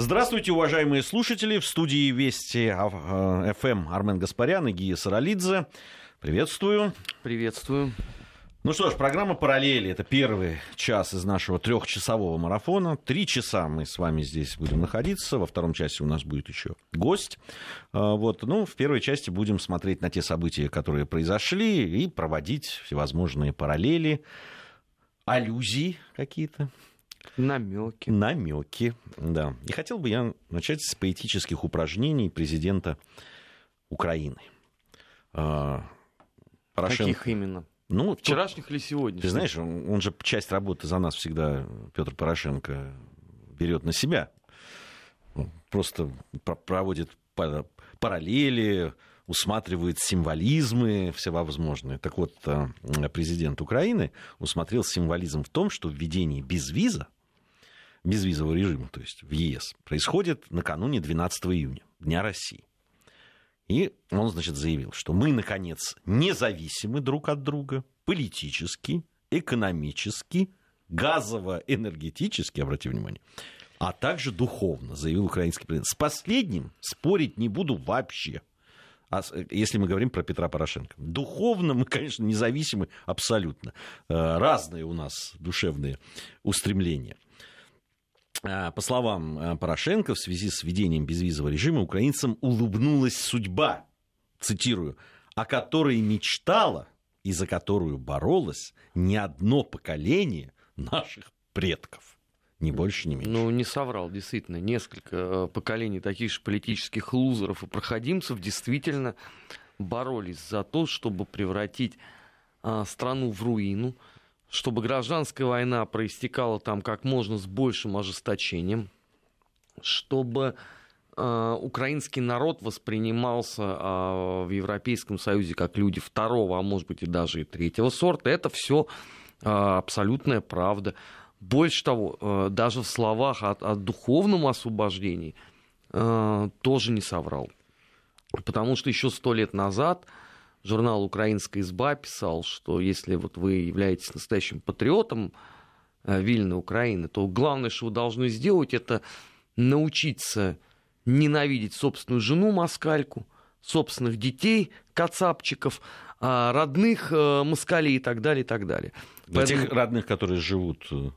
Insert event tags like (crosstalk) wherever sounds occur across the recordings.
Здравствуйте, уважаемые слушатели. В студии Вести ФМ Армен Гаспарян и Гия Саралидзе. Приветствую. Приветствую. Ну что ж, программа «Параллели» — это первый час из нашего трехчасового марафона. Три часа мы с вами здесь будем находиться. Во втором часе у нас будет еще гость. А, вот. Ну, в первой части будем смотреть на те события, которые произошли, и проводить всевозможные параллели, аллюзии какие-то. Намеки. Намеки, да. И хотел бы я начать с поэтических упражнений президента Украины. А, Порошенко. Каких именно? Ну, Вчерашних тут, или сегодняшних? Ты знаешь, он, он же часть работы за нас всегда, Петр Порошенко, берет на себя. просто проводит параллели, усматривает символизмы всевозможные. Так вот, э, президент Украины усмотрел символизм в том, что введение безвиза, безвизового режима, то есть в ЕС, происходит накануне 12 июня, Дня России. И он, значит, заявил, что мы, наконец, независимы друг от друга политически, экономически, газово-энергетически, обрати внимание, а также духовно, заявил украинский президент. С последним спорить не буду вообще. А если мы говорим про Петра Порошенко. Духовно мы, конечно, независимы абсолютно. Э, разные у нас душевные устремления. А, по словам э, Порошенко, в связи с введением безвизового режима украинцам улыбнулась судьба, цитирую, о которой мечтала и за которую боролось не одно поколение наших предков. Ни больше, ни меньше. Ну, не соврал, действительно. Несколько э, поколений таких же политических лузеров и проходимцев действительно боролись за то, чтобы превратить а, страну в руину, чтобы гражданская война проистекала там как можно с большим ожесточением, чтобы э, украинский народ воспринимался э, в Европейском Союзе как люди второго, а может быть и даже и третьего сорта. Это все э, абсолютная правда. Больше того, э, даже в словах о, о духовном освобождении э, тоже не соврал. Потому что еще сто лет назад журнал «Украинская изба» писал, что если вот вы являетесь настоящим патриотом э, Вильны Украины, то главное, что вы должны сделать, это научиться ненавидеть собственную жену москальку, собственных детей, кацапчиков, а родных москалей и так далее, и так далее. Для Поэтому... тех родных, которые живут в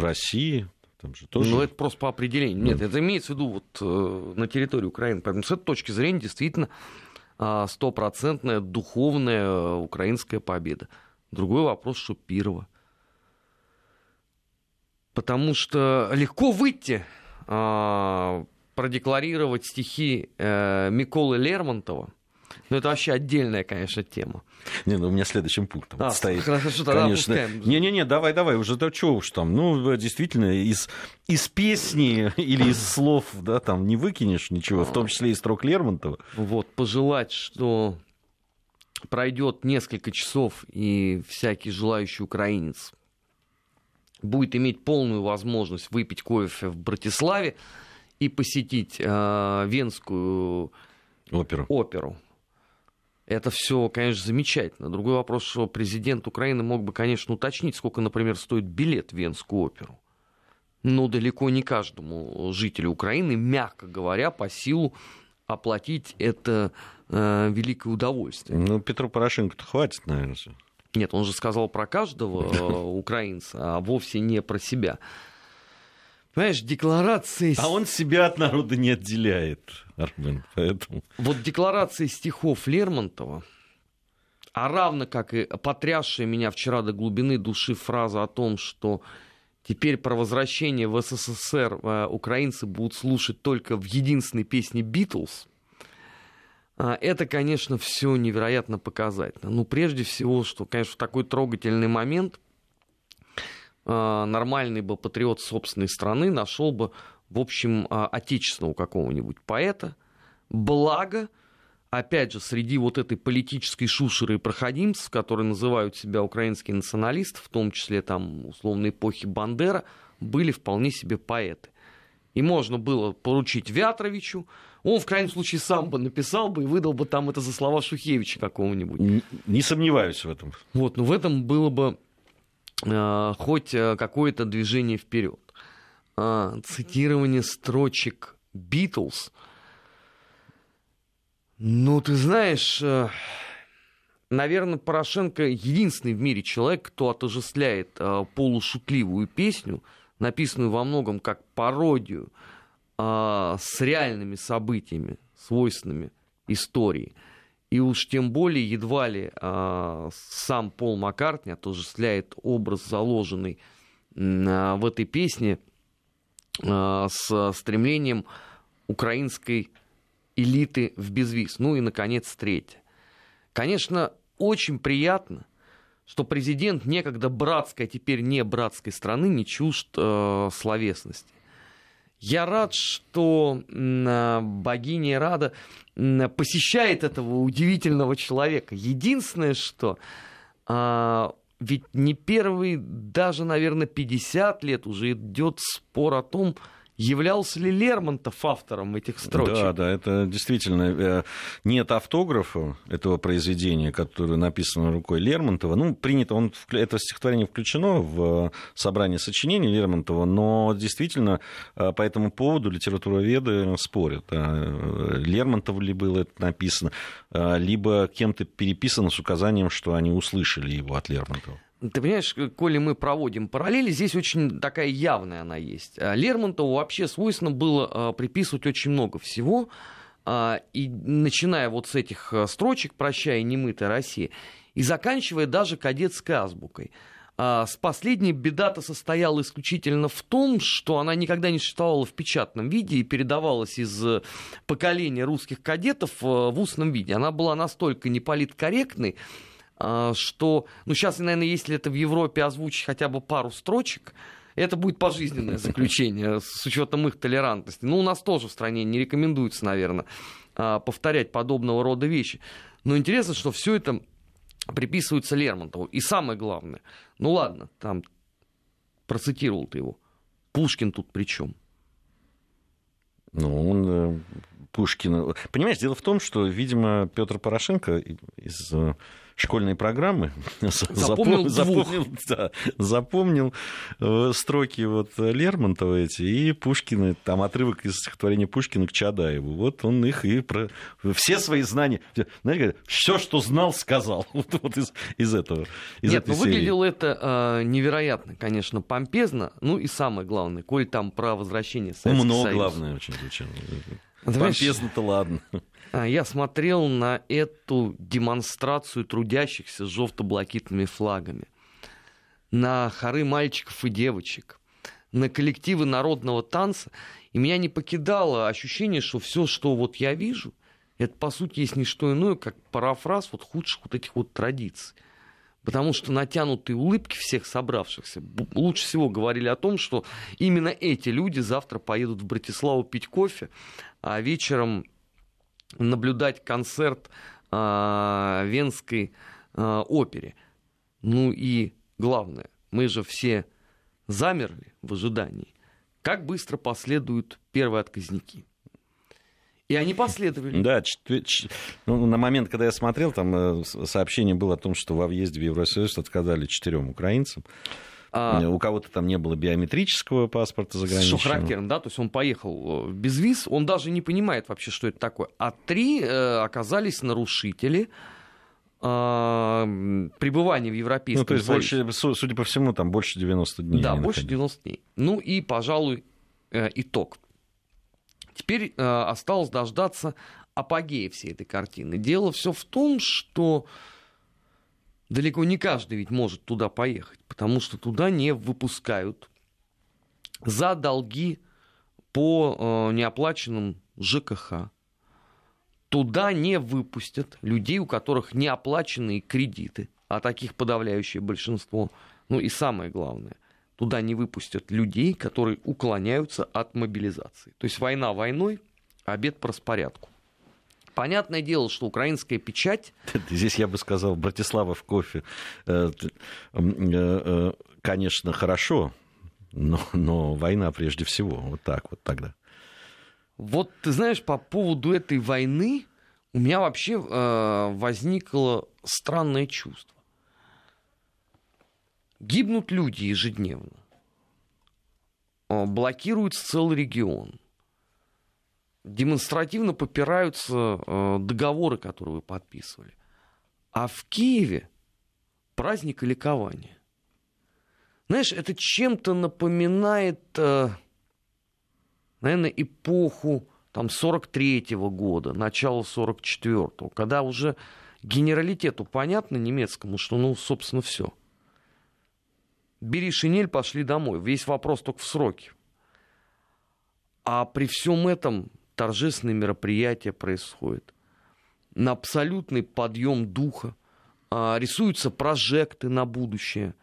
России, там же тоже... Ну, это просто по определению. Нет, это имеется в виду вот э, на территории Украины. Поэтому с этой точки зрения действительно стопроцентная духовная э, украинская победа. Другой вопрос, что Пирова. Потому что легко выйти, а, продекларировать стихи э, Миколы Лермонтова – ну, это вообще отдельная, конечно, тема. Не, ну у меня следующим пунктом а, стоит. Хорошо, тогда конечно. Не-не-не, давай, давай, уже то что уж там. Ну, действительно, из, из песни (laughs) или из слов, да, там не выкинешь ничего, в том числе и строк Лермонтова. Вот, пожелать, что пройдет несколько часов, и всякий желающий украинец будет иметь полную возможность выпить кофе в Братиславе и посетить э, Венскую оперу. оперу. Это все, конечно, замечательно. Другой вопрос, что президент Украины мог бы, конечно, уточнить, сколько, например, стоит билет в Венскую оперу. Но далеко не каждому жителю Украины, мягко говоря, по силу оплатить это э, великое удовольствие. Ну, Петру Порошенко-то хватит, наверное. Нет, он же сказал про каждого (laughs) э, украинца, а вовсе не про себя. Понимаешь, декларации... А он себя от народа не отделяет, Армен, поэтому... Вот декларации стихов Лермонтова, а равно как и потрясшая меня вчера до глубины души фраза о том, что теперь про возвращение в СССР э, украинцы будут слушать только в единственной песне «Битлз», э, это, конечно, все невероятно показательно. Ну, прежде всего, что, конечно, в такой трогательный момент а, нормальный бы патриот собственной страны нашел бы, в общем, а, отечественного какого-нибудь поэта. Благо, опять же, среди вот этой политической шушеры и проходимцев, которые называют себя украинские националисты, в том числе там условно эпохи Бандера, были вполне себе поэты. И можно было поручить Вятровичу, он в крайнем случае сам бы написал бы и выдал бы там это за слова Шухевича какого-нибудь. Не, не сомневаюсь в этом. Вот, но в этом было бы Э, хоть э, какое-то движение вперед. а, цитирование строчек Битлз. Ну, ты знаешь, э, наверное, Порошенко единственный в мире человек, кто отождествляет э, полушутливую песню, написанную во многом как пародию, э, с реальными событиями, свойственными истории. И уж тем более едва ли э, сам Пол Маккартни отождествляет образ, заложенный э, в этой песне, э, с стремлением украинской элиты в безвиз. Ну и, наконец, третье. Конечно, очень приятно, что президент некогда братской, а теперь не братской страны не чужд э, словесности. Я рад, что э, богиня Рада посещает этого удивительного человека. Единственное, что э, ведь не первый, даже, наверное, 50 лет уже идет спор о том, Являлся ли Лермонтов автором этих строчек? Да, да, это действительно э, нет автографа этого произведения, которое написано рукой Лермонтова. Ну, принято, он, это стихотворение включено в собрание сочинений Лермонтова, но действительно э, по этому поводу литературоведы спорят. Э, Лермонтов ли было это написано, либо кем-то переписано с указанием, что они услышали его от Лермонтова. Ты понимаешь, коли мы проводим параллели, здесь очень такая явная она есть. А Лермонтову вообще свойственно было а, приписывать очень много всего, а, и начиная вот с этих строчек «Прощай, немытая Россия», и заканчивая даже кадетской азбукой. С последней беда-то состояла исключительно в том, что она никогда не существовала в печатном виде и передавалась из э, поколения русских кадетов э, в устном виде. Она была настолько неполиткорректной, что, ну сейчас, наверное, если это в Европе озвучить хотя бы пару строчек, это будет пожизненное заключение (laughs) с учетом их толерантности. Ну, у нас тоже в стране не рекомендуется, наверное, а, повторять подобного рода вещи. Но интересно, что все это приписывается Лермонтову. И самое главное, ну ладно, там процитировал ты его. Пушкин тут при чем? Ну, он э, Пушкин. Понимаешь, дело в том, что, видимо, Петр Порошенко из э, школьной программы (laughs) запомнил, запомнил, да, запомнил э, строки вот Лермонтова эти и Пушкина, там отрывок из стихотворения Пушкина к Чадаеву. Вот он их и про... все свои знания, знаете, все, что знал, сказал. (laughs) Вот, вот из, из этого. Из Нет, ну выглядело это э, невероятно, конечно, помпезно. Ну и самое главное, коль там про возвращение Советского Умно, Союза. главное, очень звучало. Помпезно-то ладно. А, я смотрел на эту демонстрацию трудящихся с желто-блакитными флагами, на хоры мальчиков и девочек, на коллективы народного танца, и меня не покидало ощущение, что все, что вот я вижу, это, по сути, есть не что иное, как парафраз вот худших вот этих вот традиций. Потому что натянутые улыбки всех собравшихся лучше всего говорили о том, что именно эти люди завтра поедут в Братиславу пить кофе, а вечером наблюдать концерт э, Венской э, опере. Ну и главное, мы же все замерли в ожидании, как быстро последуют первые отказники. И они последовали. Да, ну, на момент, когда я смотрел, там э, сообщение было о том, что во въезде в Евросоюз отказали четырем украинцам. А, у кого-то там не было биометрического паспорта заграничного. Что характерно, да, то есть он поехал э, без виз, он даже не понимает вообще, что это такое. А три э, оказались нарушители э, пребывания в Европейском Ну, то есть, больше, судя по всему, там больше 90 дней. Да, больше 90 дней. Ну и, пожалуй, э, итог. Теперь э, осталось дождаться апогея всей этой картины. Дело все в том, что далеко не каждый ведь может туда поехать, потому что туда не выпускают за долги по э, неоплаченным ЖКХ. Туда не выпустят людей, у которых неоплаченные кредиты, а таких подавляющее большинство. Ну и самое главное, туда не выпустят людей, которые уклоняются от мобилизации. То есть война войной, обед по распорядку. Понятное дело, что украинская печать... (laughs) Здесь я бы сказал, Братислава в кофе, э, э, э, конечно, хорошо, но, но война прежде всего. Вот так вот тогда. Вот ты знаешь, по поводу этой войны у меня вообще возникло странное чувство. Гибнут люди ежедневно. э, блокируется целый регион. Демонстративно попираются э, договоры, которые вы подписывали. А в Киеве праздник и ликование. Знаешь, это чем-то напоминает, наверное, эпоху там, 43-го года, начало 44-го, когда уже генералитету понятно немецкому, что, ну, собственно, все. Бери шинель, пошли домой. Весь вопрос только в сроке. А при всем этом торжественные мероприятия происходят. На абсолютный подъем духа. А, рисуются прожекты на будущее.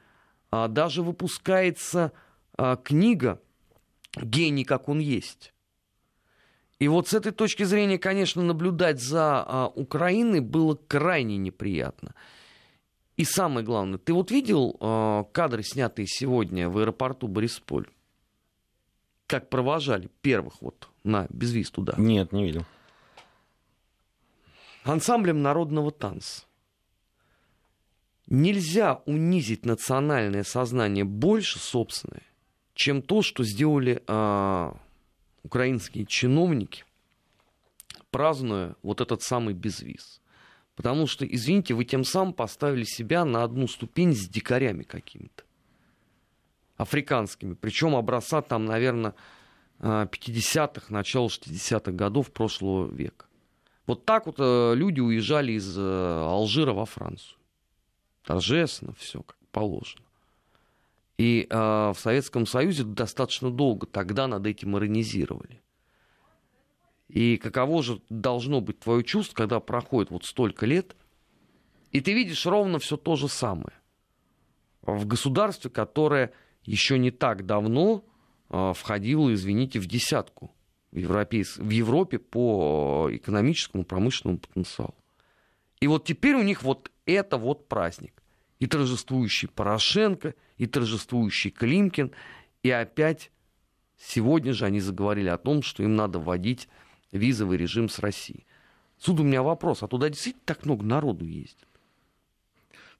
А, даже выпускается а, книга «Гений, как он есть». И вот с этой точки зрения, конечно, наблюдать за Украиной было крайне неприятно. И самое главное, ты вот видел кадры, снятые сегодня в аэропорту Борисполь? Как провожали первых вот на безвиз туда? Нет, не видел. Ансамблем народного танца. Нельзя унизить национальное сознание больше собственное, чем то, что сделали а, украинские чиновники, празднуя вот этот самый безвиз. Потому что, извините, вы тем самым поставили себя на одну ступень с дикарями какими-то. Африканскими. Причем образца там, наверное, 50-х, начало 60-х годов прошлого века. Вот так вот э, люди уезжали из э, Алжира во Францию. Торжественно все, как положено. И э, в Советском Союзе достаточно долго тогда над этим иронизировали. И каково же должно быть твое чувство, когда проходит вот столько лет, и ты видишь ровно все то же самое в государстве, которое еще не так давно э, входило, извините, в десятку в, европейс... в Европе по экономическому, промышленному потенциалу. И вот теперь у них вот это вот праздник и торжествующий Порошенко, и торжествующий Климкин, и опять сегодня же они заговорили о том, что им надо вводить визовый режим с Россией. Суд у меня вопрос, а туда действительно так много народу ездит?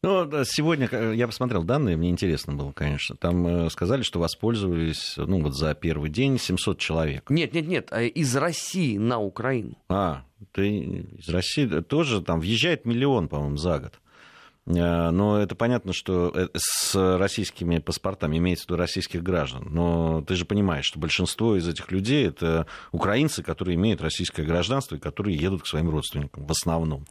Ну, сегодня я посмотрел данные, мне интересно было, конечно. Там э, сказали, что воспользовались, ну, вот за первый день 700 человек. Нет, нет, нет, а из России на Украину. А, ты из России тоже там въезжает миллион, по-моему, за год. Э, но это понятно, что э, с российскими паспортами имеется в виду российских граждан. Но ты же понимаешь, что большинство из этих людей это украинцы, которые имеют российское гражданство и которые едут к своим родственникам в основном.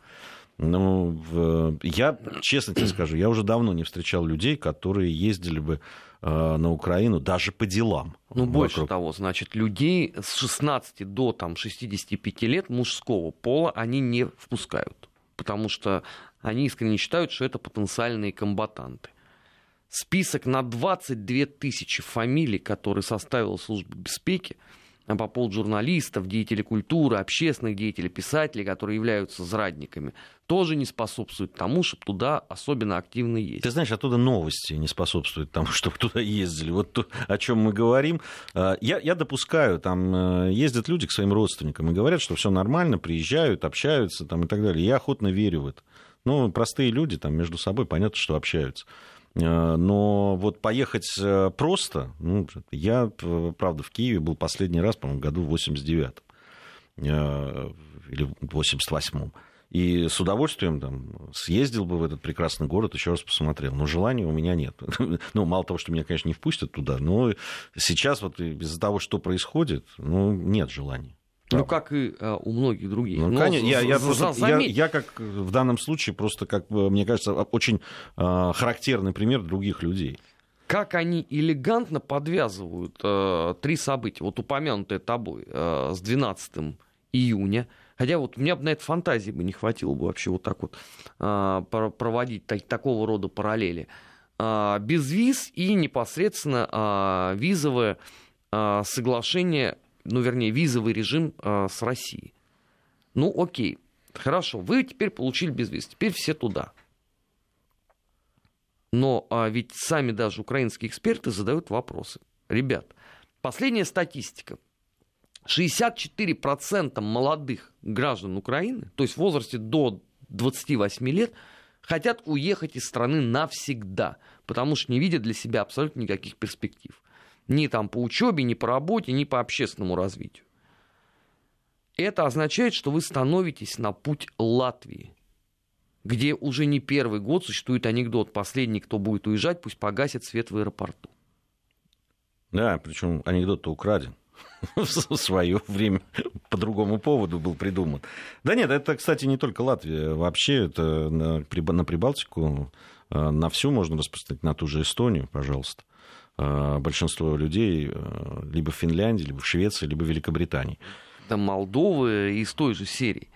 Ну, я честно тебе скажу, я уже давно не встречал людей, которые ездили бы э, на Украину даже по делам. Ну, вокруг. больше того, значит, людей с 16 до там, 65 лет мужского пола они не впускают. Потому что они искренне считают, что это потенциальные комбатанты. Список на 22 тысячи фамилий, который составила служба безпеки, а по поводу журналистов, деятелей культуры, общественных деятелей, писателей, которые являются зрадниками, тоже не способствует тому, чтобы туда особенно активно ездить. Ты знаешь, оттуда новости не способствуют тому, (laughs) чтобы туда ездили. Вот то, о чем мы говорим. А, я, я допускаю, там э, ездят люди к своим родственникам и говорят, что все нормально, приезжают, общаются там, и так далее. Я охотно верю в это. Ну, простые люди там между собой, понятно, что общаются. Э, но вот поехать э, просто, ну, я, правда, в Киеве был последний раз, по-моему, году в 89-м э, или в 88-м. И с удовольствием там, съездил бы в этот прекрасный город, еще раз посмотрел. Но желания у меня нет. (laughs) ну, мало того, что меня, конечно, не впустят туда, но сейчас вот из-за того, что происходит, ну, нет желания. Ну, как и э, у многих других. Ну, конечно, я, я, просто, я, я как в данном случае просто, как мне кажется, очень э, характерный пример других людей. Как они элегантно подвязывают э, три события, вот упомянутые тобой, э, с 12 июня, Хотя вот у меня бы на это фантазии бы не хватило бы вообще вот так вот э, проводить так, такого рода параллели. Э, без виз и непосредственно э, визовое э, соглашение ну, вернее, визовый режим э, с Россией. Ну, окей, хорошо, вы теперь получили безвиз, теперь все туда. Но а ведь сами даже украинские эксперты задают вопросы. Ребят, последняя статистика. 64% молодых граждан Украины, то есть в возрасте до 28 лет, хотят уехать из страны навсегда, потому что не видят для себя абсолютно никаких перспектив. Ни там по учебе, ни по работе, ни по общественному развитию. Это означает, что вы становитесь на путь Латвии, где уже не первый год существует анекдот «Последний, кто будет уезжать, пусть погасит свет в аэропорту». Да, причем анекдот-то украден (laughs) в свое время по другому поводу был придуман. Да нет, это, кстати, не только Латвия. Вообще это на, на Прибалтику, э, на всю можно распространить, на ту же Эстонию, пожалуйста. Э, большинство людей э, либо в Финляндии, либо в Швеции, либо в Великобритании там Молдовы из той же серии.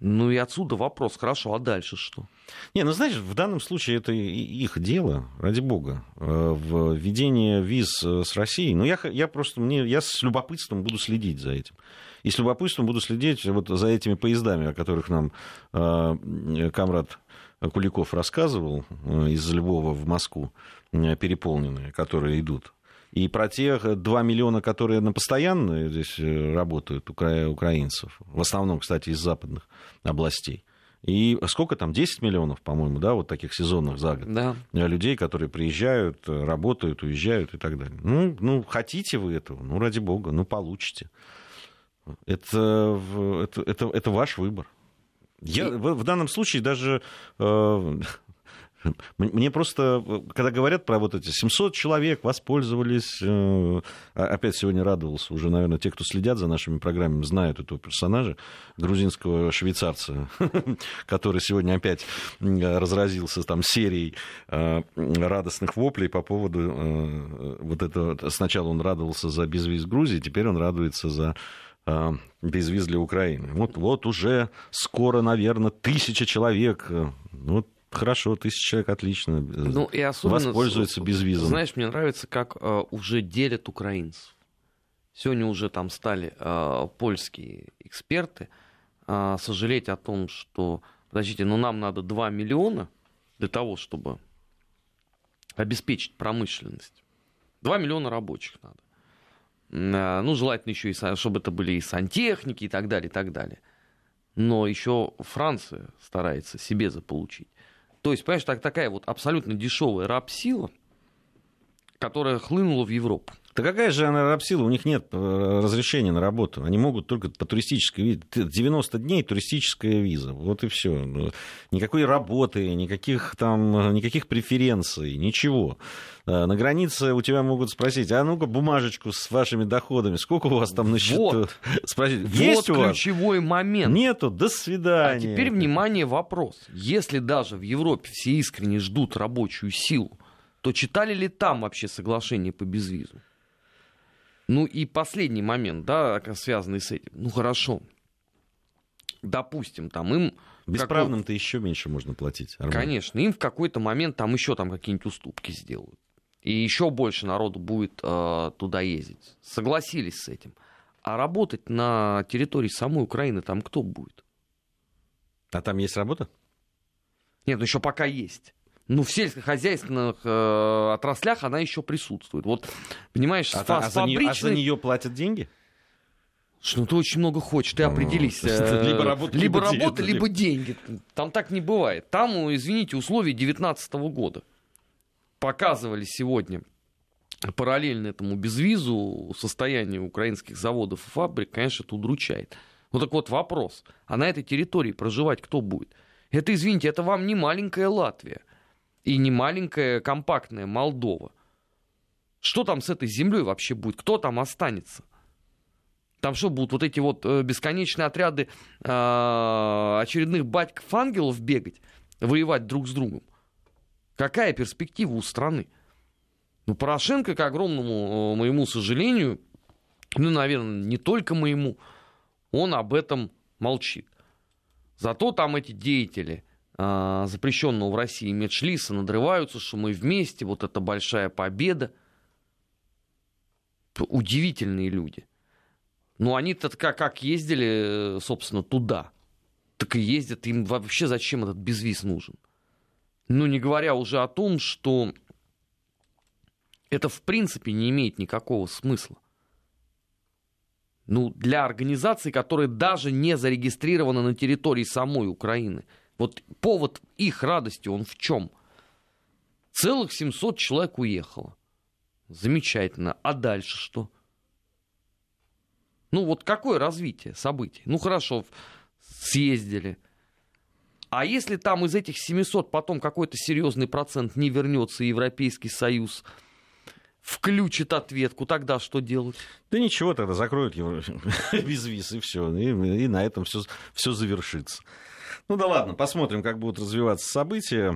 Ну и отсюда вопрос, хорошо, а дальше что? Не, ну знаешь, в данном случае это их дело, ради бога, э, в введении виз с Россией. Ну я, я просто, мне, я с любопытством буду следить за этим. И с любопытством буду следить вот за этими поездами, о которых нам э, комрад Куликов рассказывал, э, из Львова в Москву, переполненные, которые идут. И про тех 2 миллиона, которые на постоянно здесь э, работают, укра... украинцев, в основном, кстати, из западных областей. И сколько там, 10 миллионов, по-моему, да, вот таких сезонных за год. Да. Э, людей, которые приезжают, э, работают, уезжают и так далее. Ну, ну, хотите вы этого, ну, ради бога, ну, получите. Это, это, это, это ваш выбор. Я, в, в данном случае даже э, мне просто, когда говорят про вот эти 700 человек воспользовались, э, опять сегодня радовался, уже, наверное, те, кто следят за нашими программами, знают этого персонажа, грузинского швейцарца, (laughs) который сегодня опять разразился там серией э, радостных воплей по поводу э, вот этого. Сначала он радовался за безвиз Грузии, теперь он радуется за безвиз для Украины. Вот, вот уже скоро, наверное, тысяча человек. Вот Хорошо, тысяча человек отлично. Ну, и особенно, Воспользуются безвизом. Знаешь, мне нравится, как э, уже делят украинцев. Сегодня уже там стали э, польские эксперты э, сожалеть о том, что, подождите, ну нам надо 2 миллиона для того, чтобы обеспечить промышленность. 2 миллиона рабочих надо. Э, ну, желательно еще, и, чтобы это были и сантехники и так далее, и так далее. Но еще Франция старается себе заполучить. То есть, понимаешь, так, такая вот абсолютно дешевая рабсила, которая хлынула в Европу. Да какая же она рабсила? У них нет э, разрешения на работу. Они могут только по туристической визе. 90 дней туристическая виза. Вот и все. Ну, никакой работы, никаких там, никаких преференций, ничего. Э, на границе у тебя могут спросить, а ну-ка бумажечку с вашими доходами, сколько у вас там на счету? Вот. (laughs) Спросить, вот есть у вас? ключевой момент. Нету, до свидания. А теперь, внимание, вопрос. Если даже в Европе все искренне ждут рабочую силу, то читали ли там вообще соглашение по безвизу? Ну и последний момент, да, связанный с этим. Ну хорошо, допустим, там им... Бесправным-то какой... еще меньше можно платить. Армен. Конечно, им в какой-то момент там еще там какие-нибудь уступки сделают. И еще больше народу будет э, туда ездить. Согласились с этим. А работать на территории самой Украины там кто будет? А там есть работа? Нет, ну еще пока есть ну, в сельскохозяйственных э, отраслях она еще присутствует. Вот, понимаешь, а, а, за нее, а за нее платят деньги? Что ну, ты очень много хочешь, ты ну, определись. Э, либо работа, либо, либо, работа, либо деньги. Там так не бывает. Там, извините, условия 2019 года показывали сегодня параллельно этому безвизу состояние украинских заводов и фабрик, конечно, это удручает. Ну так вот вопрос, а на этой территории проживать кто будет? Это, извините, это вам не маленькая Латвия и не маленькая компактная Молдова. Что там с этой землей вообще будет? Кто там останется? Там что, будут вот эти вот э, бесконечные отряды э, очередных батьков-ангелов бегать, воевать друг с другом? Какая перспектива у страны? Ну, Порошенко, к огромному э, моему сожалению, ну, наверное, не только моему, он об этом молчит. Зато там эти деятели – запрещенного в России медшлиса надрываются, что мы вместе, вот это большая победа. Удивительные люди. Ну, они-то как, как ездили, собственно, туда, так и ездят. Им вообще зачем этот безвиз нужен? Ну, не говоря уже о том, что это в принципе не имеет никакого смысла. Ну, для организации, которая даже не зарегистрирована на территории самой Украины – вот повод их радости, он в чем? Целых 700 человек уехало. Замечательно. А дальше что? Ну вот какое развитие событий? Ну хорошо, съездили. А если там из этих 700 потом какой-то серьезный процент не вернется, Европейский Союз включит ответку, тогда что делать? Да ничего, тогда закроют его без виз, и все. И, и на этом все завершится. Ну да ладно, посмотрим, как будут развиваться события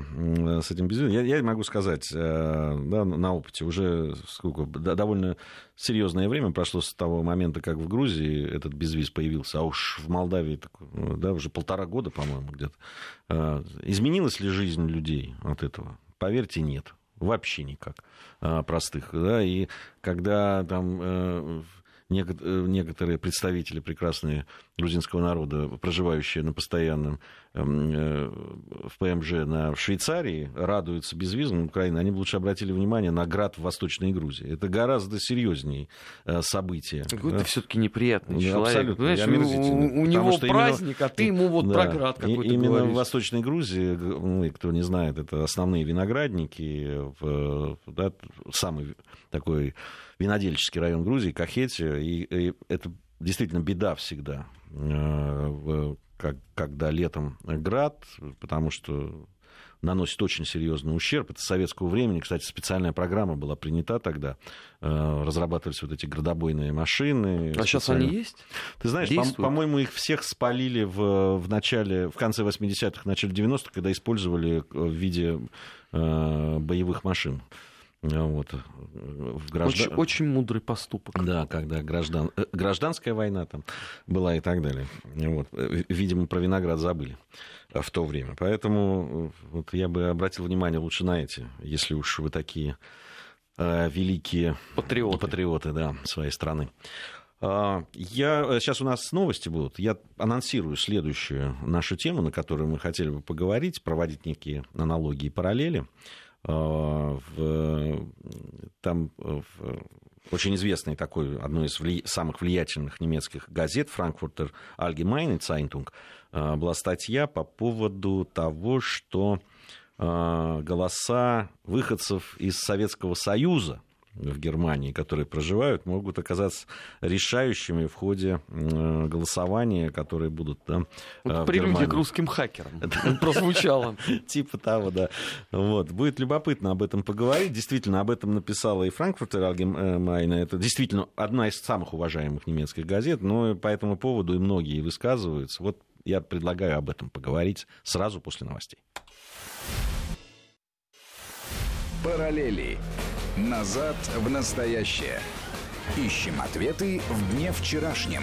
с этим безвизом. Я, я могу сказать, э, да, на опыте уже сколько, довольно серьезное время прошло с того момента, как в Грузии этот безвиз появился, а уж в Молдавии да, уже полтора года, по-моему, где-то. Э, изменилась ли жизнь людей от этого? Поверьте, нет вообще никак э, простых, да, и когда там некоторые представители прекрасные грузинского народа, проживающие на постоянном эм, э, в ПМЖ на в Швейцарии, радуются безвизам Украины, они бы лучше обратили внимание на град в Восточной Грузии. Это гораздо серьезнее э, событие. Какой-то да? все-таки неприятный человек. Понимаешь, у, у него праздник, именно, а ты ему вот да, про град какой-то Именно говоришь. в Восточной Грузии, ну, кто не знает, это основные виноградники, да, самый такой винодельческий район Грузии, Кахетия, и, и это действительно беда всегда, э, как, когда летом град, потому что наносит очень серьезный ущерб. Это с советского времени, кстати, специальная программа была принята тогда. Э, разрабатывались вот эти градобойные машины. А сейчас они есть? Ты знаешь, по- по-моему, их всех спалили в, в начале, в конце 80-х, начале 90-х, когда использовали в виде э, боевых машин. Вот, в граждан... очень, очень мудрый поступок. Да, когда граждан... Э, гражданская война там была и так далее. Вот. Видимо, про виноград забыли в то время. Поэтому вот я бы обратил внимание лучше на эти, если уж вы такие э, великие патриоты. патриоты да, своей страны. А, я, сейчас у нас новости будут. Я анонсирую следующую нашу тему, на которую мы хотели бы поговорить, проводить некие аналогии и параллели. А, в, там в, очень известный такой, одной из вли, самых влиятельных немецких газет, Frankfurter Allgemeine Zeitung, а, была статья по поводу того, что а, голоса выходцев из Советского Союза в Германии, которые проживают, могут оказаться решающими в ходе голосования, которые будут да, вот Прелюдия к русским хакерам (laughs) прозвучало. (laughs) Типа того, да. Вот. Будет любопытно об этом поговорить. Действительно, об этом написала и Франкфуртер Allgemeine. Это действительно одна из самых уважаемых немецких газет, но по этому поводу и многие высказываются. Вот я предлагаю об этом поговорить сразу после новостей. Параллели. Назад в настоящее. Ищем ответы в дне вчерашнем.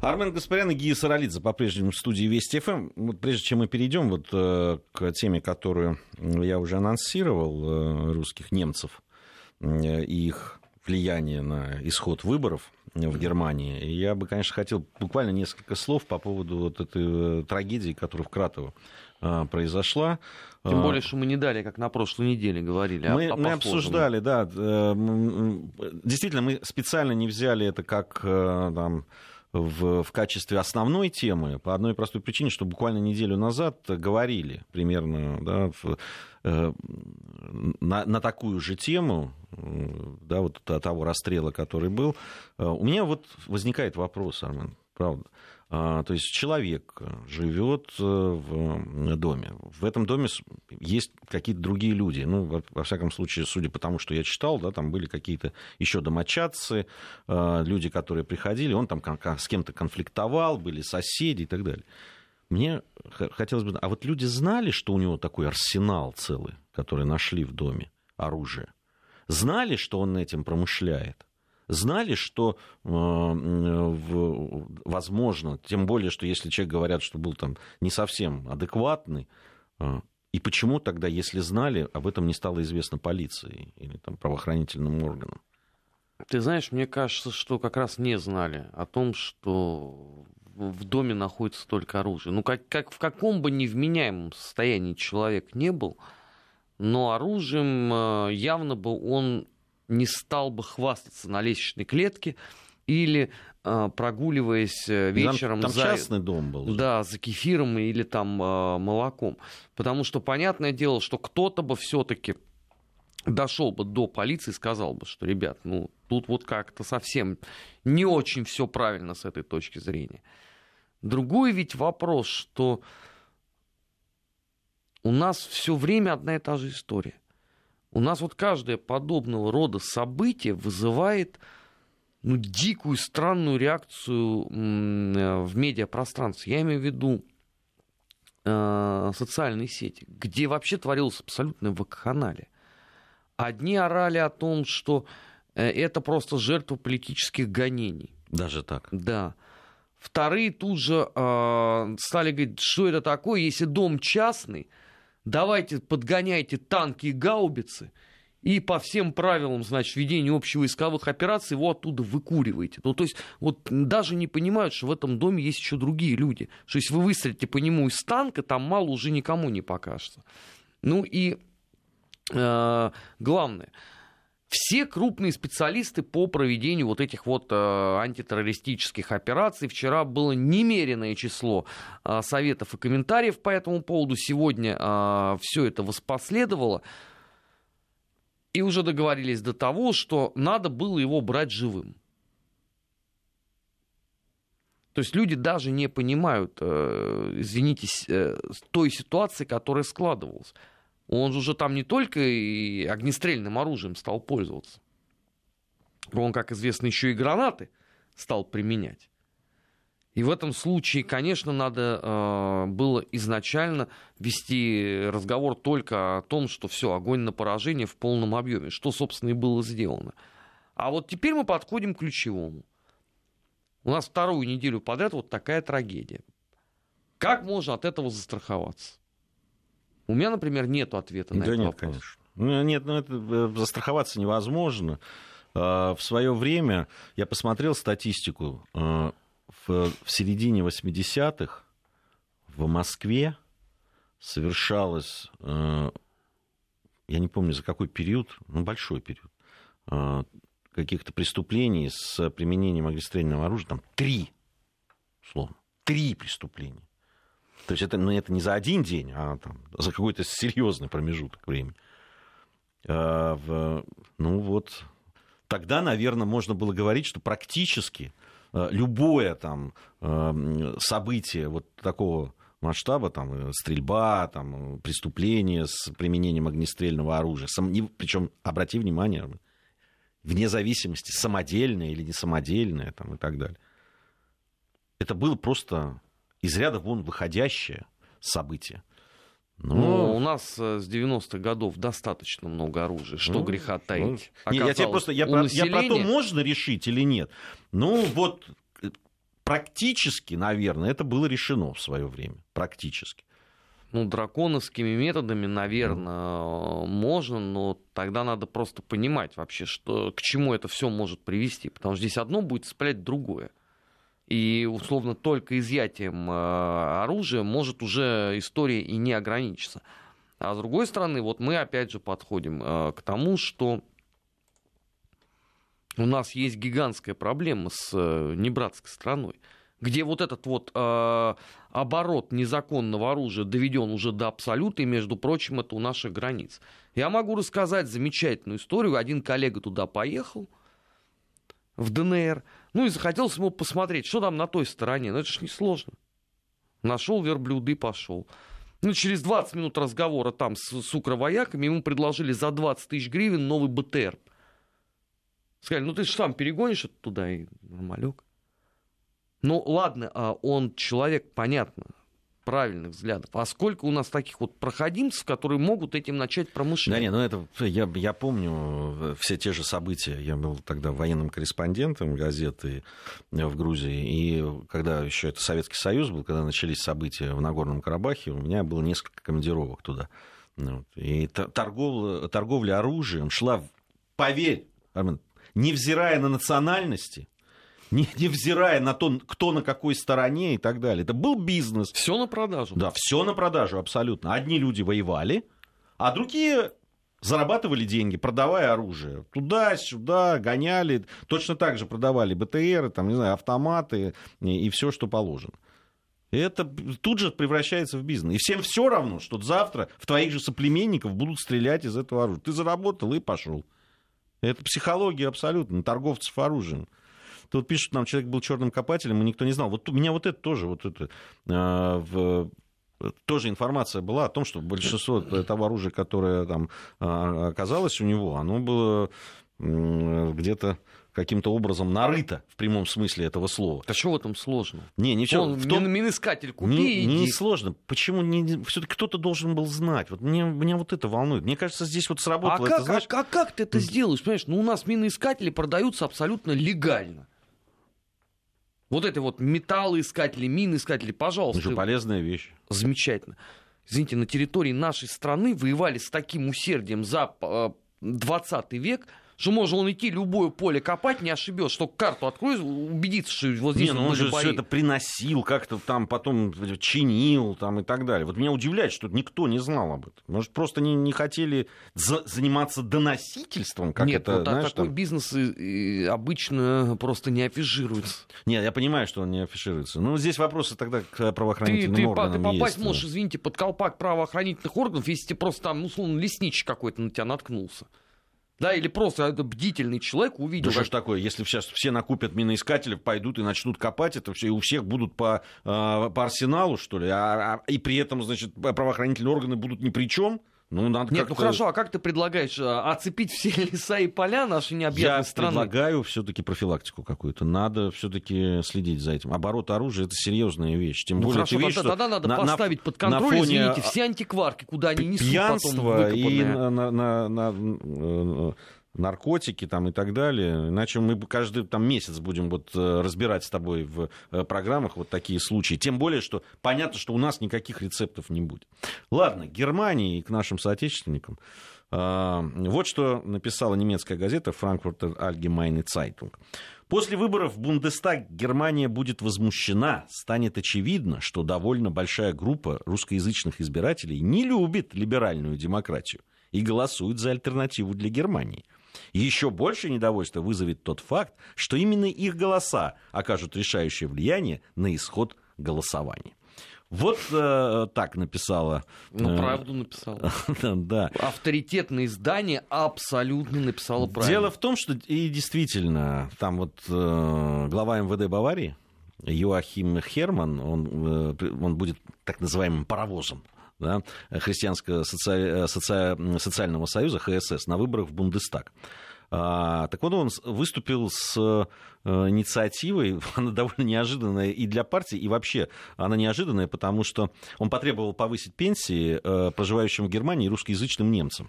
Армен Гаспарян и Гия Саралидзе по-прежнему в студии Вести ФМ. Вот прежде чем мы перейдем вот, э, к теме, которую я уже анонсировал, э, русских немцев э, и их влияние на исход выборов в Германии, я бы, конечно, хотел буквально несколько слов по поводу вот этой трагедии, которая в Кратово произошла. Тем а. более, что мы не дали, как на прошлой неделе говорили. Мы, о, о мы обсуждали, да. Э, действительно, мы специально не взяли это как э, там, в, в качестве основной темы по одной простой причине, что буквально неделю назад говорили примерно да, в, э, на, на такую же тему, да, вот того расстрела, который был. У меня вот возникает вопрос, Армен, правда. А, то есть человек живет э, в доме. В этом доме есть какие-то другие люди. Ну, во всяком случае, судя по тому, что я читал, да, там были какие-то еще домочадцы, э, люди, которые приходили, он там с кем-то конфликтовал, были соседи и так далее. Мне хотелось бы... А вот люди знали, что у него такой арсенал целый, который нашли в доме, оружие? Знали, что он этим промышляет? Знали, что э, возможно, тем более, что если человек говорят, что был там не совсем адекватный, э, и почему тогда, если знали, об этом не стало известно полиции или там, правоохранительным органам? Ты знаешь, мне кажется, что как раз не знали о том, что в доме находится только оружие. Ну, как, как в каком бы невменяемом состоянии человек не был, но оружием э, явно бы он не стал бы хвастаться на лестничной клетке или э, прогуливаясь э, вечером там, там за... частный дом был. Да, за кефиром или там э, молоком. Потому что понятное дело, что кто-то бы все-таки дошел бы до полиции и сказал бы, что, ребят, ну, тут вот как-то совсем не очень все правильно с этой точки зрения. Другой ведь вопрос, что у нас все время одна и та же история. У нас вот каждое подобного рода событие вызывает ну, дикую, странную реакцию э, в медиапространстве. Я имею в виду э, социальные сети, где вообще творилось абсолютное вакханалия. Одни орали о том, что э, это просто жертва политических гонений. Даже так? Да. Вторые тут же э, стали говорить, что это такое, если дом частный, давайте подгоняйте танки и гаубицы, и по всем правилам, значит, ведения общевойсковых операций его оттуда выкуриваете. Ну, то есть, вот даже не понимают, что в этом доме есть еще другие люди. Что если вы выстрелите по нему из танка, там мало уже никому не покажется. Ну и э, главное, все крупные специалисты по проведению вот этих вот э, антитеррористических операций. Вчера было немеренное число э, советов и комментариев по этому поводу. Сегодня э, все это воспоследовало. И уже договорились до того, что надо было его брать живым. То есть люди даже не понимают, э, извините, э, той ситуации, которая складывалась. Он же уже там не только и огнестрельным оружием стал пользоваться. Он, как известно, еще и гранаты стал применять. И в этом случае, конечно, надо э, было изначально вести разговор только о том, что все, огонь на поражение в полном объеме, что, собственно, и было сделано. А вот теперь мы подходим к ключевому. У нас вторую неделю подряд вот такая трагедия. Как можно от этого застраховаться? У меня, например, нет ответа на да этот нет, вопрос. конечно. Ну, нет, ну это э, застраховаться невозможно. А, в свое время я посмотрел статистику. А, в, середине 80-х в Москве совершалось, а, я не помню за какой период, ну большой период, каких-то преступлений с применением огнестрельного оружия, там три, условно, три преступления. То есть это, ну, это не за один день, а там, за какой-то серьезный промежуток времени. А, в, ну вот, тогда, наверное, можно было говорить, что практически а, любое там а, событие вот такого масштаба, там, стрельба, там, преступление с применением огнестрельного оружия, сам, причем, обрати внимание, вне зависимости, самодельное или не самодельное там, и так далее. Это было просто из ряда вон выходящее событие. Но... Ну, у нас э, с 90-х годов достаточно много оружия. Что ну, греха ну, таить? Ну, не, я тебе просто я про, населения... я про то, можно решить или нет. Ну, вот э, практически, наверное, это было решено в свое время. Практически. Ну, драконовскими методами, наверное, mm. можно, но тогда надо просто понимать вообще, что, к чему это все может привести. Потому что здесь одно будет цеплять другое и условно только изъятием э, оружия может уже история и не ограничиться. А с другой стороны, вот мы опять же подходим э, к тому, что у нас есть гигантская проблема с э, небратской страной, где вот этот вот э, оборот незаконного оружия доведен уже до абсолюта, и, между прочим, это у наших границ. Я могу рассказать замечательную историю. Один коллега туда поехал, в ДНР, ну и захотелось ему посмотреть, что там на той стороне. Ну это ж несложно. Нашел верблюды, пошел. Ну, через 20 минут разговора там с, с укровояками ему предложили за 20 тысяч гривен новый БТР. Сказали, ну ты же сам перегонишь это туда, и нормалек. Ну, ладно, а он человек, понятно, правильных взглядов. А сколько у нас таких вот проходимцев, которые могут этим начать промышлять? Да нет, ну это я, я помню э, все те же события. Я был тогда военным корреспондентом газеты э, в Грузии. И когда еще это Советский Союз был, когда начались события в Нагорном Карабахе, у меня было несколько командировок туда. Ну и торговля, торговля оружием шла, поверь, Армен, невзирая на национальности, не, невзирая на то, кто на какой стороне и так далее. Это был бизнес. Все на продажу. Да, все на продажу, абсолютно. Одни люди воевали, а другие зарабатывали деньги, продавая оружие. Туда-сюда гоняли. Точно так же продавали БТРы, там, не знаю, автоматы и, и все, что положено. И это тут же превращается в бизнес. И всем все равно, что завтра в твоих же соплеменников будут стрелять из этого оружия. Ты заработал и пошел. Это психология абсолютно, торговцев оружием. Тут пишут, нам человек был черным копателем, и никто не знал. Вот у меня вот это тоже, вот это, э, в, тоже информация была о том, что большинство того оружия, которое там а, оказалось у него, оно было где-то каким-то образом нарыто в прямом смысле этого слова. А что в этом сложно? Не, не все. в том... Минискатель купи не, не сложно. Почему не... все-таки кто-то должен был знать? Вот мне, меня вот это волнует. Мне кажется, здесь вот сработало. А, это, как, знаешь... а, а как ты это сделаешь? Понимаешь, ну у нас миноискатели продаются абсолютно легально. Вот это вот металлоискатели, миноискатели, пожалуйста. Это полезная вещь. Замечательно. Извините, на территории нашей страны воевали с таким усердием за 20 э, век, что можно он идти любое поле копать, не ошибется, что карту открой, убедиться, что вот здесь не, ну он же все это приносил, как-то там потом чинил там и так далее. Вот меня удивляет, что никто не знал об этом. Может, просто не, не хотели за- заниматься доносительством, как Нет, это, вот знаешь, такой там... бизнес обычно просто не афишируется. Нет, я понимаю, что он не афишируется. Ну, здесь вопросы тогда к правоохранительным ты, ты, органам ты попасть есть. можешь, извините, под колпак правоохранительных органов, если тебе просто там, условно, лесничий какой-то на тебя наткнулся. Да, или просто бдительный человек увидел. Да что ж такое, если сейчас все накупят миноискатели, пойдут и начнут копать это все, и у всех будут по, э, по арсеналу, что ли, а, а, и при этом, значит, правоохранительные органы будут ни при чем? Ну, надо Нет, ну хорошо, а как ты предлагаешь а, оцепить все (laughs) леса и поля нашей необъятной Я страны? Я предлагаю все-таки профилактику какую-то. Надо все-таки следить за этим. Оборот оружия это серьезная вещь. Тем ну, более, хорошо, ты видишь, тогда, что тогда надо на, поставить на, под контроль, на фоне извините, все антикварки, куда они несут потом и на, на, на, на наркотики там и так далее. Иначе мы каждый там, месяц будем вот э, разбирать с тобой в э, программах вот такие случаи. Тем более, что понятно, что у нас никаких рецептов не будет. Ладно, Германии и к нашим соотечественникам. А, вот что написала немецкая газета Frankfurter Allgemeine Zeitung. После выборов в Бундестаг Германия будет возмущена. Станет очевидно, что довольно большая группа русскоязычных избирателей не любит либеральную демократию и голосует за альтернативу для Германии. Еще больше недовольства вызовет тот факт, что именно их голоса окажут решающее влияние на исход голосования. Вот э, так написала. Ну, э, правду написала. (laughs) да. Авторитетное издание абсолютно написало правду. Дело в том, что и действительно, там вот э, глава МВД Баварии, Йоахим Херман, он, э, он будет так называемым паровозом да, Христианского соци... Соци... социального союза, ХСС, на выборах в Бундестаг. А, так вот, он выступил с э, инициативой, (laughs) она довольно неожиданная и для партии, и вообще она неожиданная, потому что он потребовал повысить пенсии э, проживающим в Германии русскоязычным немцам.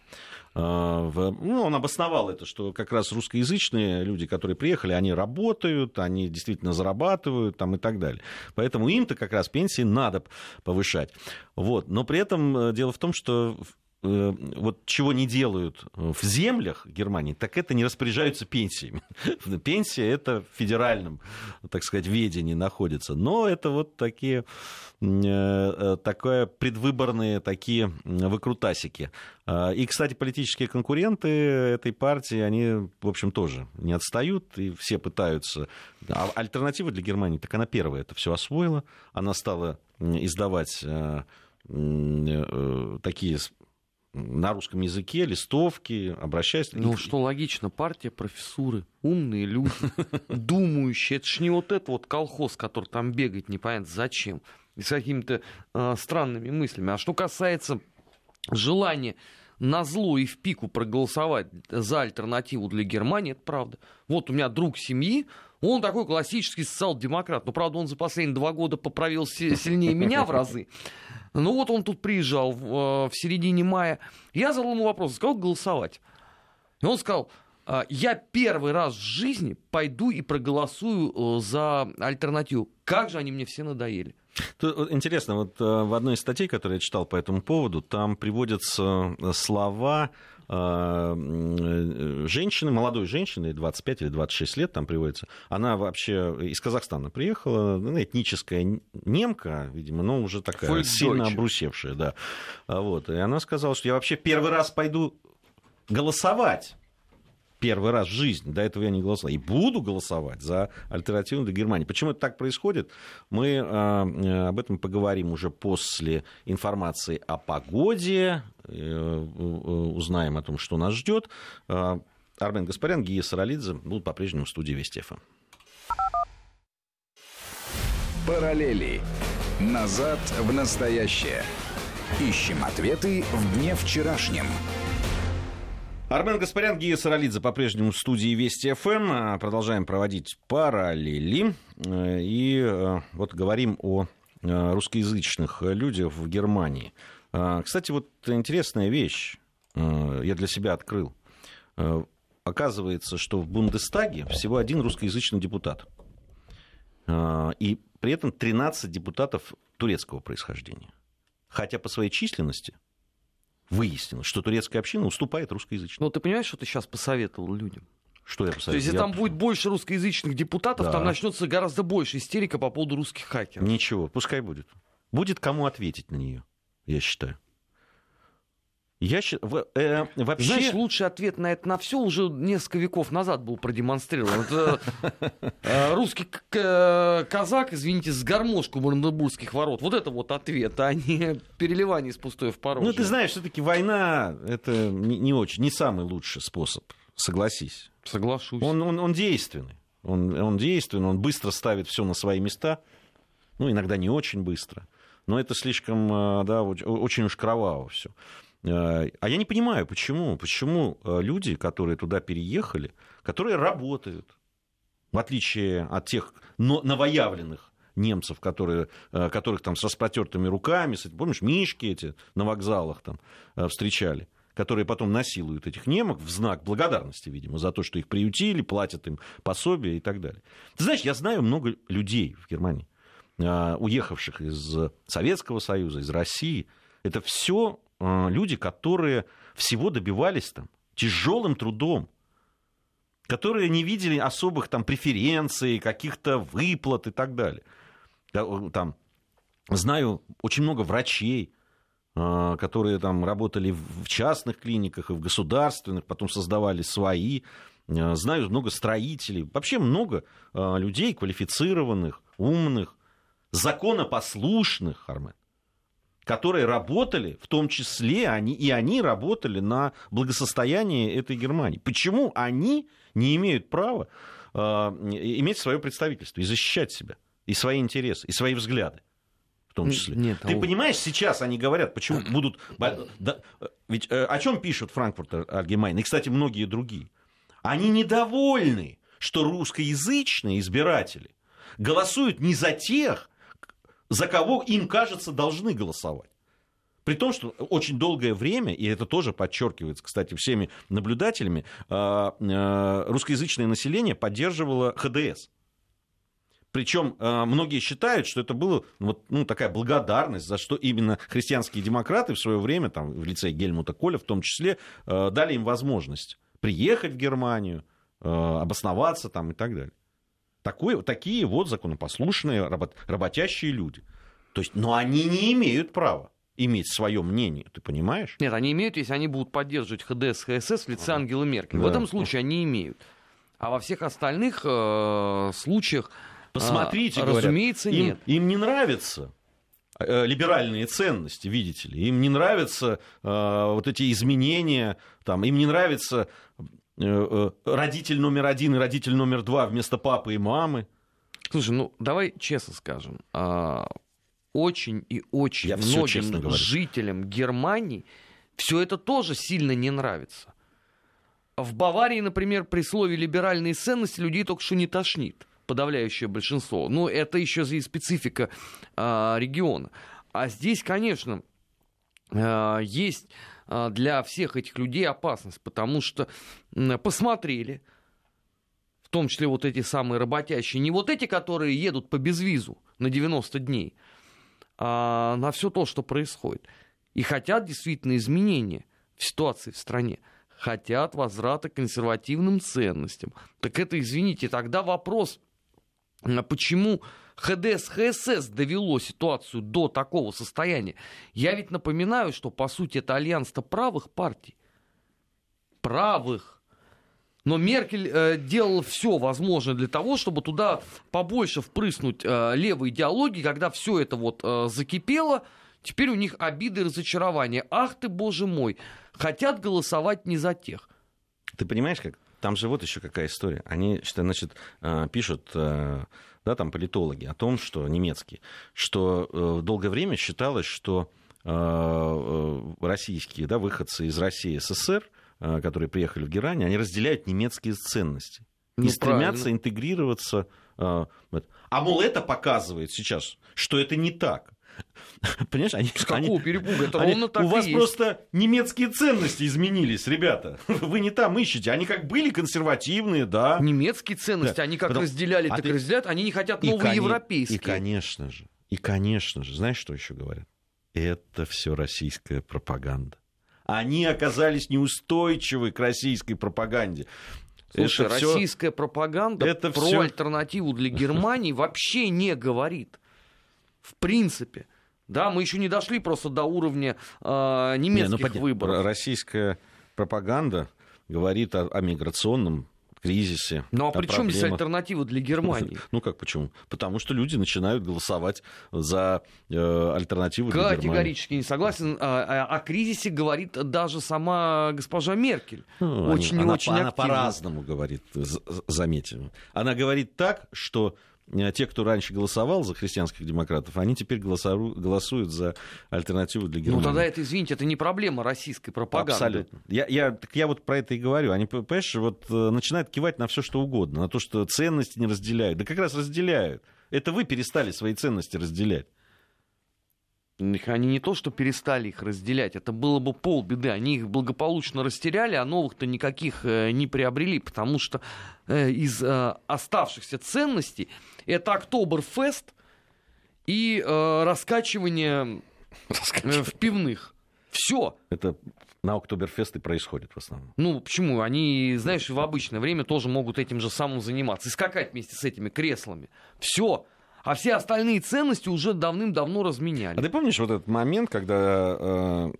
А, ну, он обосновал это, что как раз русскоязычные люди, которые приехали, они работают, они действительно зарабатывают там, и так далее. Поэтому им-то как раз пенсии надо повышать. Вот. Но при этом э, дело в том, что вот чего не делают в землях Германии, так это не распоряжаются пенсиями. (laughs) Пенсия это в федеральном, так сказать, ведении находится. Но это вот такие, э, э, такое предвыборные такие выкрутасики. И, кстати, политические конкуренты этой партии, они, в общем, тоже не отстают, и все пытаются... А альтернатива для Германии, так она первая это все освоила, она стала издавать такие на русском языке, листовки, обращаясь... Ну, что логично, партия, профессуры, умные люди, (laughs) думающие. Это ж не вот этот вот колхоз, который там бегает, непонятно зачем, и с какими-то э, странными мыслями. А что касается желания на зло и в пику проголосовать за альтернативу для Германии, это правда. Вот у меня друг семьи, он такой классический социал-демократ. Но, правда, он за последние два года поправил сильнее меня в разы. Ну вот он тут приезжал в, э, в середине мая. Я задал ему вопрос, сказал голосовать. И он сказал, «А, я первый раз в жизни пойду и проголосую э, за альтернативу. Как же они мне все надоели. Интересно, вот э, в одной из статей, которую я читал по этому поводу, там приводятся слова женщины, молодой женщины, 25 или 26 лет там приводится, она вообще из Казахстана приехала, ну, этническая немка, видимо, но уже такая Фольк сильно Дойче. обрусевшая, да. А вот, и она сказала, что я вообще первый раз пойду голосовать. Первый раз в жизни. До этого я не голосовал. И буду голосовать за альтернативу для Германии. Почему это так происходит? Мы э, об этом поговорим уже после информации о погоде. Э, узнаем о том, что нас ждет. Э, Армен Гаспарян, Гия Саралидзе будут по-прежнему в студии Вести ФМ. Параллели. Назад в настоящее. Ищем ответы в дне вчерашнем. Армен Гаспарян, Гия Саралидзе по-прежнему в студии Вести ФМ. А, продолжаем проводить параллели. Э, и э, вот говорим о э, русскоязычных людях в Германии. А, кстати, вот интересная вещь я для себя открыл. Оказывается, что в Бундестаге всего один русскоязычный депутат. И при этом 13 депутатов турецкого происхождения. Хотя по своей численности выяснилось, что турецкая община уступает русскоязычной. Ну, ты понимаешь, что ты сейчас посоветовал людям? Что я посоветовал? То есть, если я... там будет больше русскоязычных депутатов, да. там начнется гораздо больше истерика по поводу русских хакеров. Ничего, пускай будет. Будет кому ответить на нее, я считаю. Я э, вообще... Знаешь, лучший ответ на это на все уже несколько веков назад был продемонстрирован. Это (laughs) э, русский э, казак, извините, с гармошку Бранденбургских ворот. Вот это вот ответ, а не переливание из пустое в порожнее. Ну, ты знаешь, все-таки война это не, не очень, не самый лучший способ, согласись. Соглашусь. Он, он, он действенный. Он, он действенный, он быстро ставит все на свои места. Ну, иногда не очень быстро. Но это слишком, да, очень уж кроваво все. Э, а я не понимаю, почему, почему э, люди, которые туда переехали, которые работают, в отличие от тех новоявленных немцев, которые, э, которых там с распротертыми руками, помнишь, мишки эти на вокзалах там встречали, которые потом насилуют этих немок в знак благодарности, видимо, за то, что их приютили, платят им пособия и так далее. Ты знаешь, я знаю много людей в Германии, уехавших из Советского Союза, из России. Это все люди, которые всего добивались там тяжелым трудом, которые не видели особых там преференций, каких-то выплат и так далее. Там, знаю очень много врачей, э, которые там работали в частных клиниках и в государственных, потом создавали свои. Э, знаю много строителей, вообще много людей квалифицированных, умных, законопослушных, Армен которые работали, в том числе они, и они работали на благосостояние этой Германии. Почему они не имеют права э, иметь свое представительство и защищать себя, и свои интересы, и свои взгляды? в том числе. Нет, Ты а... понимаешь, сейчас они говорят, почему будут... Да, ведь э, о чем пишут Франкфурт Альгемайн, и, кстати, многие другие? Они недовольны, что русскоязычные избиратели голосуют не за тех, за кого им кажется должны голосовать. При том, что очень долгое время, и это тоже подчеркивается, кстати, всеми наблюдателями, а, а, русскоязычное население поддерживало ХДС. Причем а, многие считают, что это была ну, вот, ну, такая благодарность, за что именно христианские демократы в свое время, там, в лице Гельмута Коля в том числе, дали им возможность приехать в Германию, обосноваться там и так далее. Такое, такие вот законопослушные, работ, работящие люди. То есть, но они не имеют права иметь свое мнение, ты понимаешь? Нет, они имеют, если они будут поддерживать ХДС, ХСС в лице Ангелы Меркель. Да. В этом случае они имеют. А во всех остальных э, случаях, Посмотрите, э, говорят, разумеется, им, нет. Им не нравится э, либеральные ценности, видите ли. Им не нравятся э, вот эти изменения, там, им не нравится родитель номер один и родитель номер два вместо папы и мамы. Слушай, ну давай честно скажем, а, очень и очень Я многим жителям Германии все это тоже сильно не нравится. В Баварии, например, при слове либеральные ценности людей только что не тошнит подавляющее большинство. Но это еще и специфика а, региона. А здесь, конечно, а, есть для всех этих людей опасность, потому что посмотрели, в том числе вот эти самые работящие, не вот эти, которые едут по безвизу на 90 дней, а на все то, что происходит. И хотят действительно изменения в ситуации в стране хотят возврата к консервативным ценностям. Так это, извините, тогда вопрос, почему ХДС, ХСС довело ситуацию до такого состояния. Я ведь напоминаю, что по сути это альянс-то правых партий. Правых. Но Меркель э, делала все возможное для того, чтобы туда побольше впрыснуть э, левой идеологии, когда все это вот э, закипело, теперь у них обиды и разочарования. Ах ты, боже мой, хотят голосовать не за тех. Ты понимаешь, как там же вот еще какая история. Они, что, значит, э, пишут, э, да, там политологи о том, что немецкие, что э, долгое время считалось, что российские, да, выходцы из России СССР, которые приехали в Герань, они разделяют немецкие ценности и ну, стремятся правильно. интегрироваться. А, мол, это показывает сейчас, что это не так. (laughs) Понимаешь, они... С какого они, перепуга? Это они, ровно так У вас есть. просто немецкие ценности изменились, ребята. (laughs) Вы не там ищете. Они как были консервативные, да. Немецкие ценности, да. они как Потом... разделяли, а так ты... разделяют. Они не хотят новые и, европейские. И, конечно же, и, конечно же, знаешь, что еще говорят? Это все российская пропаганда. Они оказались неустойчивы к российской пропаганде. Слушай, это российская всё... пропаганда это про всё... альтернативу для (laughs) Германии вообще не говорит. В принципе. Да, мы еще не дошли просто до уровня э, немецких не, ну, выборов. Российская пропаганда говорит о, о миграционном кризисе. Ну а при чем здесь альтернатива для Германии? (laughs) Ну как почему? Потому что люди начинают голосовать за э, альтернативу для Германии. Категорически не согласен. О, о, о кризисе говорит даже сама госпожа Меркель. Ну, очень они, очень она, она по-разному говорит, заметим. Она говорит так, что те, кто раньше голосовал за христианских демократов, они теперь голосуют за альтернативу для Германии. Ну тогда это, извините, это не проблема российской пропаганды. Абсолютно. Я, я, так я вот про это и говорю. Они, понимаешь, вот э, начинают кивать на все, что угодно, на то, что ценности не разделяют. Да как раз разделяют. Это вы перестали свои ценности разделять. Они не то, что перестали их разделять, это было бы полбеды. Они их благополучно растеряли, а новых-то никаких э, не приобрели, потому что э, из э, оставшихся ценностей это Октоберфест и раскачивание в пивных. Все. Это на Октоберфест и происходит в основном. Ну, почему? Они, знаешь, в обычное время тоже могут этим же самым заниматься. И скакать вместе с этими креслами. Все а все остальные ценности уже давным-давно разменяли. А ты помнишь вот этот момент, когда э,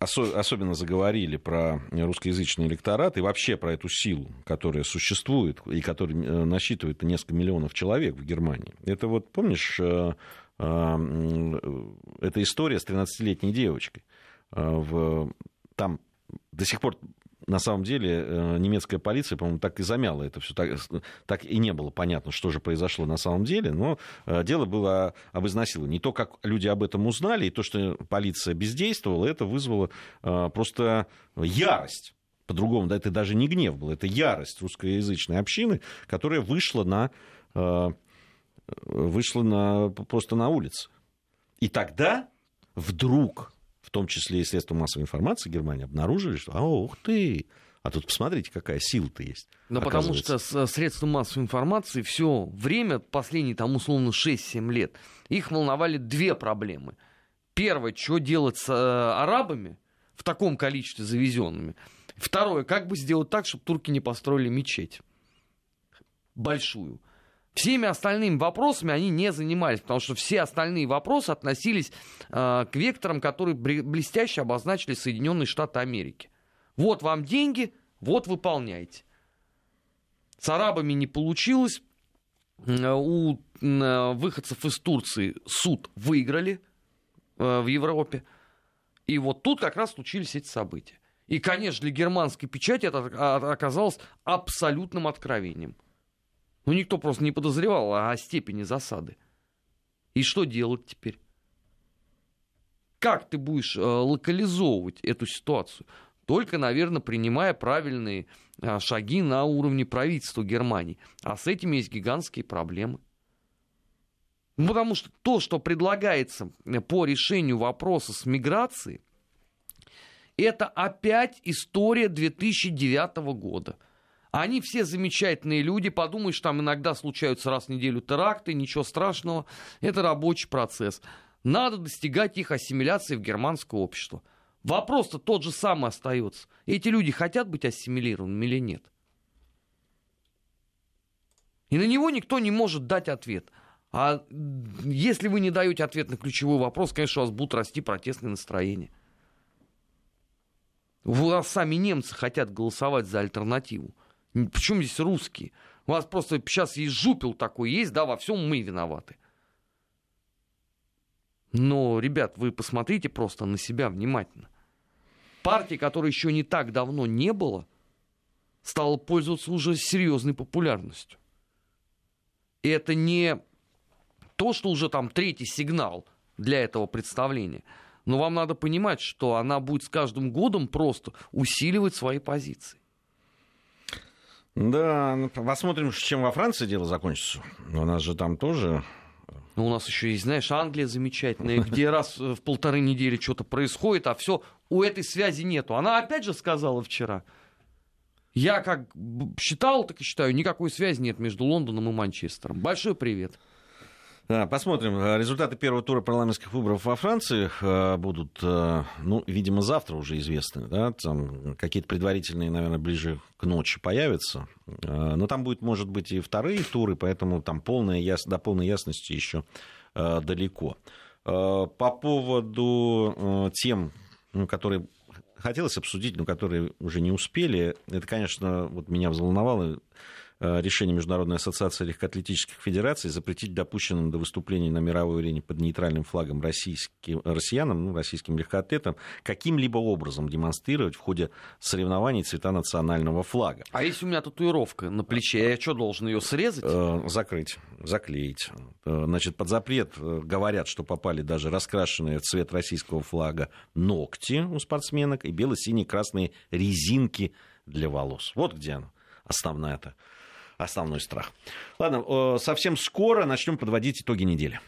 осо- особенно заговорили про русскоязычный электорат и вообще про эту силу, которая существует и которая э, насчитывает несколько миллионов человек в Германии? Это вот, помнишь, э, э, эта история с 13-летней девочкой. Э, в, там до сих пор на самом деле э, немецкая полиция, по-моему, так и замяла это все. Так, так и не было понятно, что же произошло на самом деле. Но э, дело было об изнасиловании. То, как люди об этом узнали, и то, что полиция бездействовала, это вызвало э, просто ярость. По-другому, да, это даже не гнев был, это ярость русскоязычной общины, которая вышла на, вышла на, просто на улицы. И тогда вдруг в том числе и средства массовой информации Германии, обнаружили, что, а, ух ты, а тут посмотрите, какая сила-то есть. Ну, потому что с средством массовой информации все время, последние там условно 6-7 лет, их волновали две проблемы. Первое, что делать с э, арабами в таком количестве завезенными. Второе, как бы сделать так, чтобы турки не построили мечеть большую. Всеми остальными вопросами они не занимались, потому что все остальные вопросы относились э, к векторам, которые блестяще обозначили Соединенные Штаты Америки. Вот вам деньги, вот выполняйте. С арабами не получилось. У э, выходцев из Турции суд выиграли э, в Европе. И вот тут как раз случились эти события. И, конечно, для германской печати это оказалось абсолютным откровением. Ну, никто просто не подозревал о степени засады. И что делать теперь? Как ты будешь э, локализовывать эту ситуацию? Только, наверное, принимая правильные э, шаги на уровне правительства Германии. А с этим есть гигантские проблемы. Ну, потому что то, что предлагается э, по решению вопроса с миграцией, это опять история 2009 года – они все замечательные люди, подумаешь, там иногда случаются раз в неделю теракты, ничего страшного. Это рабочий процесс. Надо достигать их ассимиляции в германское общество. Вопрос-то тот же самый остается. Эти люди хотят быть ассимилированными или нет? И на него никто не может дать ответ. А если вы не даете ответ на ключевой вопрос, конечно, у вас будут расти протестные настроения. У вас сами немцы хотят голосовать за альтернативу. Почему здесь русские? У вас просто сейчас есть жупел такой есть, да, во всем мы виноваты. Но, ребят, вы посмотрите просто на себя внимательно. Партия, которой еще не так давно не было, стала пользоваться уже серьезной популярностью. И это не то, что уже там третий сигнал для этого представления. Но вам надо понимать, что она будет с каждым годом просто усиливать свои позиции. Да, ну, посмотрим, чем во Франции дело закончится. У нас же там тоже ну, у нас еще есть, знаешь, Англия замечательная, где (laughs) раз в полторы недели что-то происходит, а все, у этой связи нету. Она опять же сказала вчера. Я как считал, так и считаю, никакой связи нет между Лондоном и Манчестером. Большой привет. Посмотрим. Э, результаты первого тура парламентских выборов во Франции э, будут, э, ну, видимо, завтра уже известны. Да? Там какие-то предварительные, наверное, ближе к ночи появятся. Но там будет, может быть, и вторые туры, поэтому там полная яс... до полной ясности еще далеко. По поводу тем, ну, которые хотелось обсудить, но которые уже не успели, это, конечно, вот меня взволновало решение Международной ассоциации легкоатлетических федераций запретить допущенным до выступлений на мировой арене под нейтральным флагом российским, россиянам, ну, российским легкоатлетам, каким-либо образом демонстрировать в ходе соревнований цвета национального флага. А если у меня татуировка на плече, я что, должен ее срезать? Э, закрыть, заклеить. Э, значит, под запрет говорят, что попали даже раскрашенные в цвет российского флага ногти у спортсменок и бело-синие-красные резинки для волос. Вот где она, основная-то основной страх. Ладно, совсем скоро начнем подводить итоги недели.